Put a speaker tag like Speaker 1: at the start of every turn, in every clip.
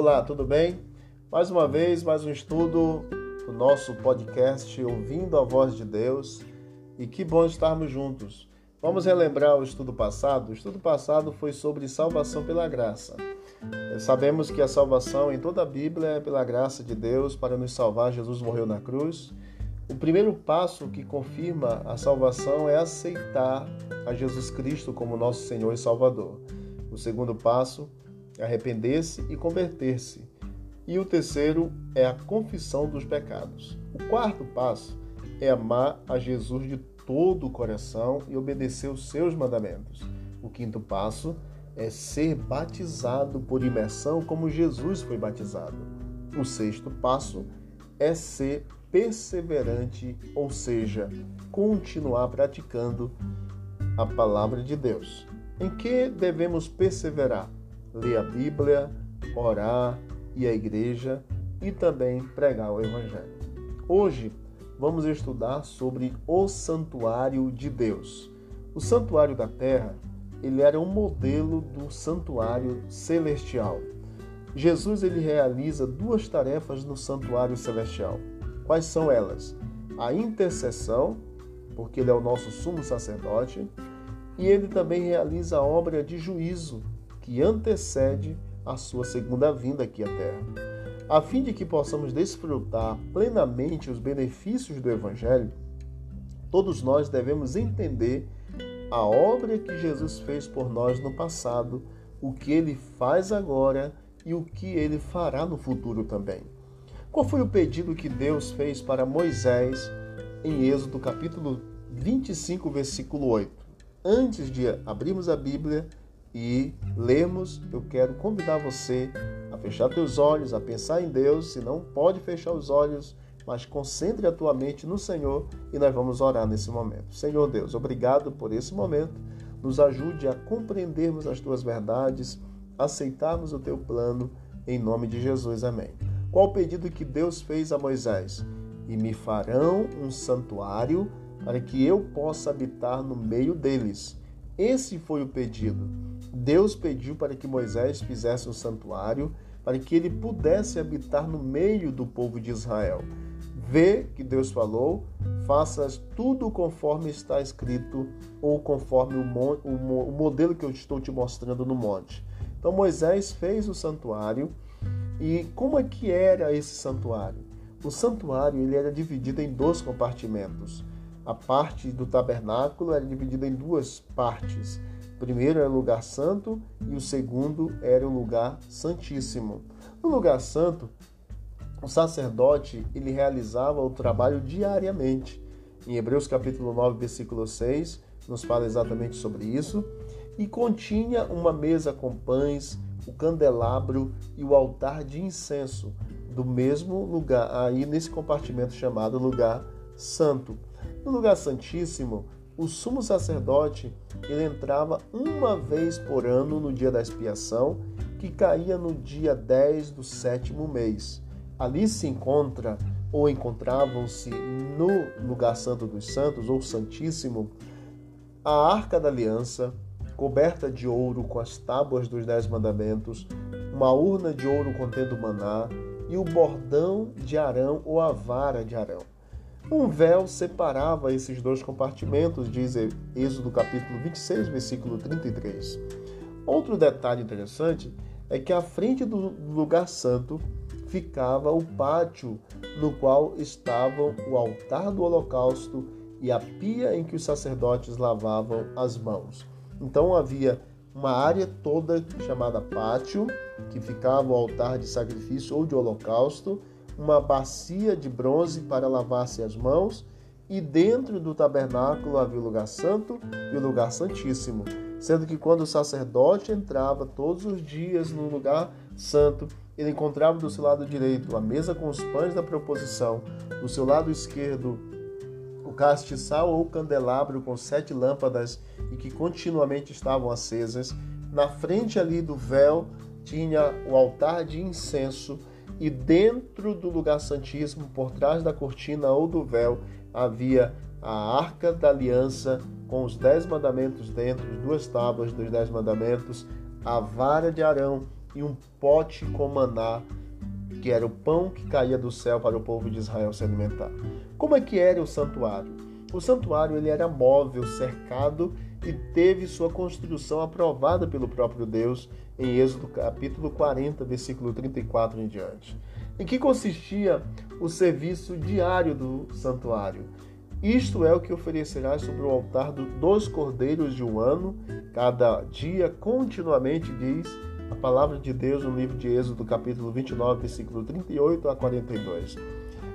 Speaker 1: Olá, tudo bem? Mais uma vez, mais um estudo do nosso podcast Ouvindo a Voz de Deus. E que bom estarmos juntos. Vamos relembrar o estudo passado. O estudo passado foi sobre salvação pela graça. Sabemos que a salvação em toda a Bíblia é pela graça de Deus para nos salvar. Jesus morreu na cruz. O primeiro passo que confirma a salvação é aceitar a Jesus Cristo como nosso Senhor e Salvador. O segundo passo arrepender-se e converter-se. E o terceiro é a confissão dos pecados. O quarto passo é amar a Jesus de todo o coração e obedecer os seus mandamentos. O quinto passo é ser batizado por imersão como Jesus foi batizado. O sexto passo é ser perseverante, ou seja, continuar praticando a palavra de Deus. Em que devemos perseverar? Ler a Bíblia, orar, ir à igreja e também pregar o Evangelho. Hoje vamos estudar sobre o santuário de Deus. O santuário da terra, ele era um modelo do santuário celestial. Jesus ele realiza duas tarefas no santuário celestial. Quais são elas? A intercessão, porque ele é o nosso sumo sacerdote, e ele também realiza a obra de juízo que antecede a sua segunda vinda aqui à Terra. A fim de que possamos desfrutar plenamente os benefícios do Evangelho, todos nós devemos entender a obra que Jesus fez por nós no passado, o que ele faz agora e o que ele fará no futuro também. Qual foi o pedido que Deus fez para Moisés em Êxodo capítulo 25, versículo 8? antes de abrirmos a Bíblia e lermos, eu quero convidar você a fechar teus olhos, a pensar em Deus. Se não pode fechar os olhos, mas concentre a tua mente no Senhor e nós vamos orar nesse momento. Senhor Deus, obrigado por esse momento. Nos ajude a compreendermos as tuas verdades, aceitarmos o teu plano, em nome de Jesus. Amém. Qual o pedido que Deus fez a Moisés? E me farão um santuário para que eu possa habitar no meio deles. Esse foi o pedido. Deus pediu para que Moisés fizesse um santuário, para que ele pudesse habitar no meio do povo de Israel. Vê que Deus falou, faças tudo conforme está escrito ou conforme o, o, o modelo que eu estou te mostrando no monte. Então Moisés fez o santuário e como é que era esse santuário? O santuário ele era dividido em dois compartimentos. A parte do tabernáculo era dividida em duas partes. Primeiro era o lugar santo e o segundo era o lugar santíssimo. No lugar santo, o sacerdote ele realizava o trabalho diariamente. Em Hebreus capítulo 9, versículo 6, nos fala exatamente sobre isso. E continha uma mesa com pães, o candelabro e o altar de incenso, do mesmo lugar, aí nesse compartimento chamado lugar santo. No lugar santíssimo, o sumo sacerdote ele entrava uma vez por ano no dia da expiação, que caía no dia 10 do sétimo mês. Ali se encontra ou encontravam-se no lugar santo dos santos ou santíssimo a arca da aliança, coberta de ouro com as tábuas dos dez mandamentos, uma urna de ouro contendo maná e o bordão de Arão ou a vara de Arão. Um véu separava esses dois compartimentos, diz Êxodo capítulo 26, versículo 33. Outro detalhe interessante é que à frente do lugar santo ficava o pátio no qual estavam o altar do holocausto e a pia em que os sacerdotes lavavam as mãos. Então havia uma área toda chamada pátio, que ficava o altar de sacrifício ou de holocausto, uma bacia de bronze para lavar-se as mãos, e dentro do tabernáculo havia o lugar santo e o lugar santíssimo, sendo que quando o sacerdote entrava todos os dias no lugar santo, ele encontrava do seu lado direito a mesa com os pães da proposição, do seu lado esquerdo o castiçal ou candelabro com sete lâmpadas e que continuamente estavam acesas. Na frente ali do véu tinha o altar de incenso e dentro do lugar santíssimo, por trás da cortina ou do véu, havia a arca da aliança com os dez mandamentos dentro, duas tábuas dos dez mandamentos, a vara de Arão e um pote com maná, que era o pão que caía do céu para o povo de Israel se alimentar. Como é que era o santuário? O santuário ele era móvel, cercado e teve sua construção aprovada pelo próprio Deus em Êxodo capítulo 40, versículo 34 em diante. Em que consistia o serviço diário do santuário? Isto é o que oferecerás sobre o altar dos cordeiros de um ano, cada dia, continuamente, diz a palavra de Deus no livro de Êxodo, capítulo 29, versículo 38 a 42.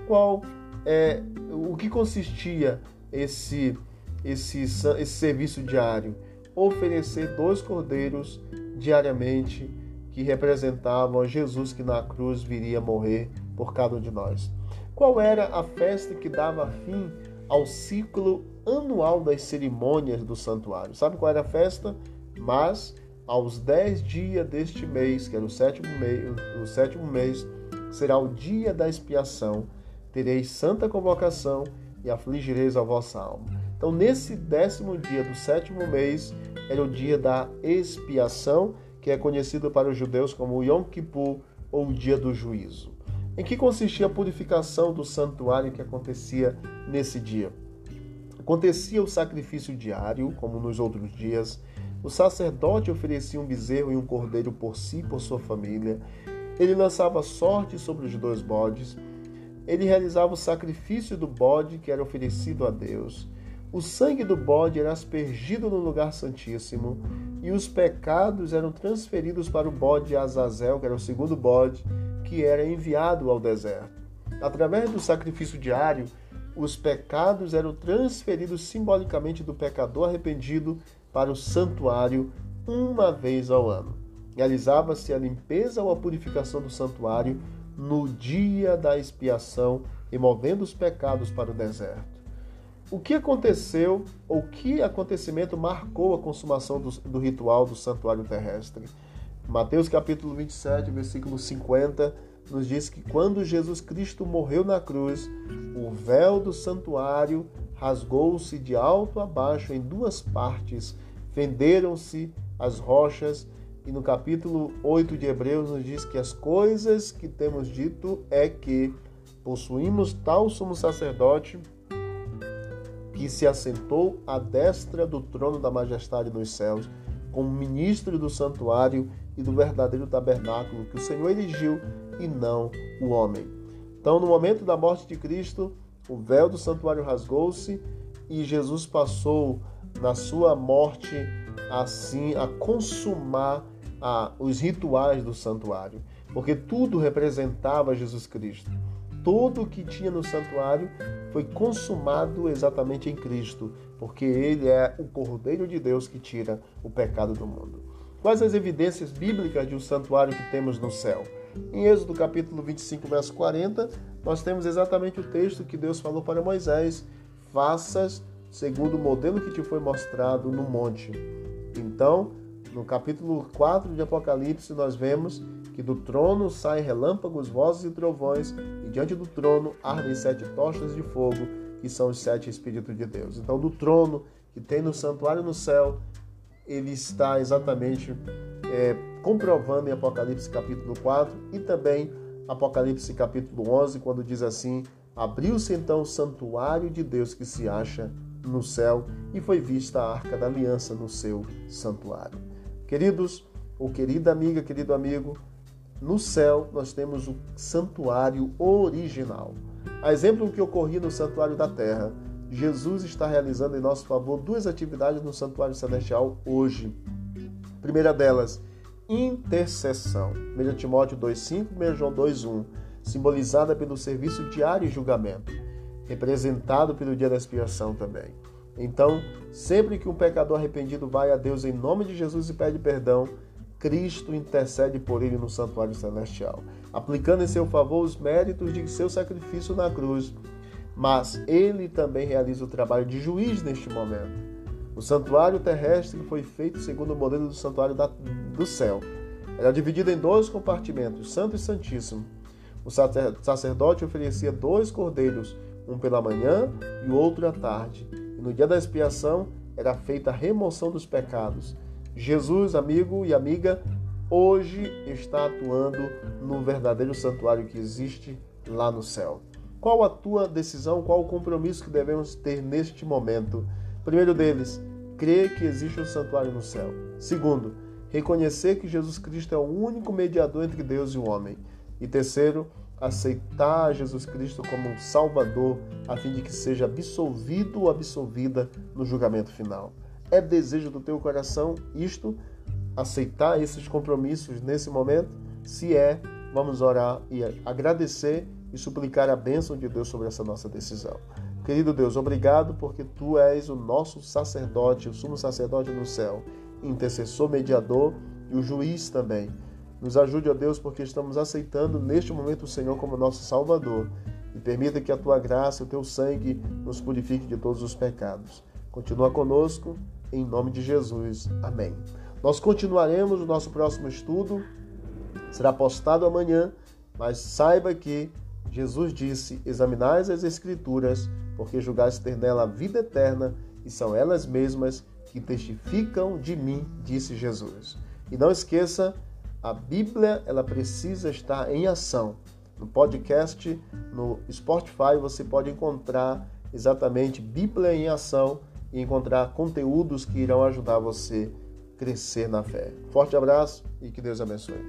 Speaker 1: Qual é o que consistia esse, esse, esse serviço diário? Oferecer dois cordeiros diariamente que representavam Jesus que na cruz viria morrer por cada um de nós. Qual era a festa que dava fim ao ciclo anual das cerimônias do santuário. Sabe qual era a festa? Mas aos dez dias deste mês, que era o sétimo mês, o sétimo mês, será o dia da expiação. Tereis santa convocação e afligireis a vossa alma. Então, nesse décimo dia do sétimo mês, era o dia da expiação, que é conhecido para os judeus como Yom Kippur, ou o dia do juízo. Em que consistia a purificação do santuário que acontecia nesse dia? Acontecia o sacrifício diário, como nos outros dias. O sacerdote oferecia um bezerro e um cordeiro por si e por sua família. Ele lançava sorte sobre os dois bodes. Ele realizava o sacrifício do bode que era oferecido a Deus. O sangue do bode era aspergido no lugar santíssimo e os pecados eram transferidos para o bode Azazel, que era o segundo bode, que era enviado ao deserto. Através do sacrifício diário, os pecados eram transferidos simbolicamente do pecador arrependido para o santuário uma vez ao ano. Realizava-se a limpeza ou a purificação do santuário no dia da expiação, removendo os pecados para o deserto. O que aconteceu, ou que acontecimento marcou a consumação do, do ritual do santuário terrestre? Mateus capítulo 27, versículo 50, nos diz que quando Jesus Cristo morreu na cruz, o véu do santuário rasgou-se de alto a baixo em duas partes, fenderam-se as rochas, e no capítulo 8 de Hebreus nos diz que as coisas que temos dito é que possuímos tal sumo sacerdote que se assentou à destra do trono da majestade nos céus, como ministro do santuário e do verdadeiro tabernáculo que o Senhor erigiu e não o homem. Então, no momento da morte de Cristo, o véu do santuário rasgou-se e Jesus passou na sua morte assim a consumar a, os rituais do santuário, porque tudo representava Jesus Cristo. Tudo que tinha no santuário foi consumado exatamente em Cristo, porque ele é o Cordeiro de Deus que tira o pecado do mundo. Quais as evidências bíblicas de um santuário que temos no céu? Em Êxodo capítulo 25, verso 40, nós temos exatamente o texto que Deus falou para Moisés: faças segundo o modelo que te foi mostrado no monte. Então, no capítulo 4 de Apocalipse, nós vemos que do trono saem relâmpagos, vozes e trovões, e diante do trono ardem sete tochas de fogo, que são os sete Espíritos de Deus. Então, do trono que tem no santuário no céu, ele está exatamente é, comprovando em Apocalipse capítulo 4 e também Apocalipse capítulo 11, quando diz assim: Abriu-se então o santuário de Deus que se acha no céu e foi vista a arca da aliança no seu santuário. Queridos, ou querida amiga, querido amigo, no céu nós temos o santuário original. A exemplo do que ocorria no santuário da terra, Jesus está realizando em nosso favor duas atividades no santuário celestial hoje. primeira delas, intercessão. 1 Timóteo 2,5 e 1 João 2,1, simbolizada pelo serviço diário e julgamento, representado pelo dia da expiação também. Então, sempre que um pecador arrependido vai a Deus em nome de Jesus e pede perdão, Cristo intercede por ele no santuário celestial, aplicando em seu favor os méritos de seu sacrifício na cruz mas ele também realiza o trabalho de juiz neste momento. O santuário terrestre foi feito segundo o modelo do santuário da, do céu. Era dividido em dois compartimentos, Santo e Santíssimo. O sacerdote oferecia dois cordeiros, um pela manhã e o outro à tarde. E no dia da expiação era feita a remoção dos pecados. Jesus, amigo e amiga, hoje está atuando no verdadeiro santuário que existe lá no céu. Qual a tua decisão, qual o compromisso que devemos ter neste momento? Primeiro deles, crer que existe um santuário no céu. Segundo, reconhecer que Jesus Cristo é o único mediador entre Deus e o homem. E terceiro, aceitar Jesus Cristo como um Salvador, a fim de que seja absolvido ou absolvida no julgamento final. É desejo do teu coração isto? Aceitar esses compromissos nesse momento? Se é, vamos orar e agradecer e suplicar a bênção de Deus sobre essa nossa decisão. Querido Deus, obrigado porque tu és o nosso sacerdote, o sumo sacerdote no céu, intercessor, mediador e o juiz também. Nos ajude, ó Deus, porque estamos aceitando neste momento o Senhor como nosso Salvador. E permita que a tua graça, o teu sangue nos purifique de todos os pecados. Continua conosco, em nome de Jesus. Amém. Nós continuaremos o nosso próximo estudo. Será postado amanhã, mas saiba que Jesus disse: Examinais as Escrituras, porque julgais ter nela a vida eterna, e são elas mesmas que testificam de mim, disse Jesus. E não esqueça a Bíblia ela precisa estar em ação. No podcast, no Spotify, você pode encontrar exatamente Bíblia em ação e encontrar conteúdos que irão ajudar você a crescer na fé. Forte abraço e que Deus abençoe.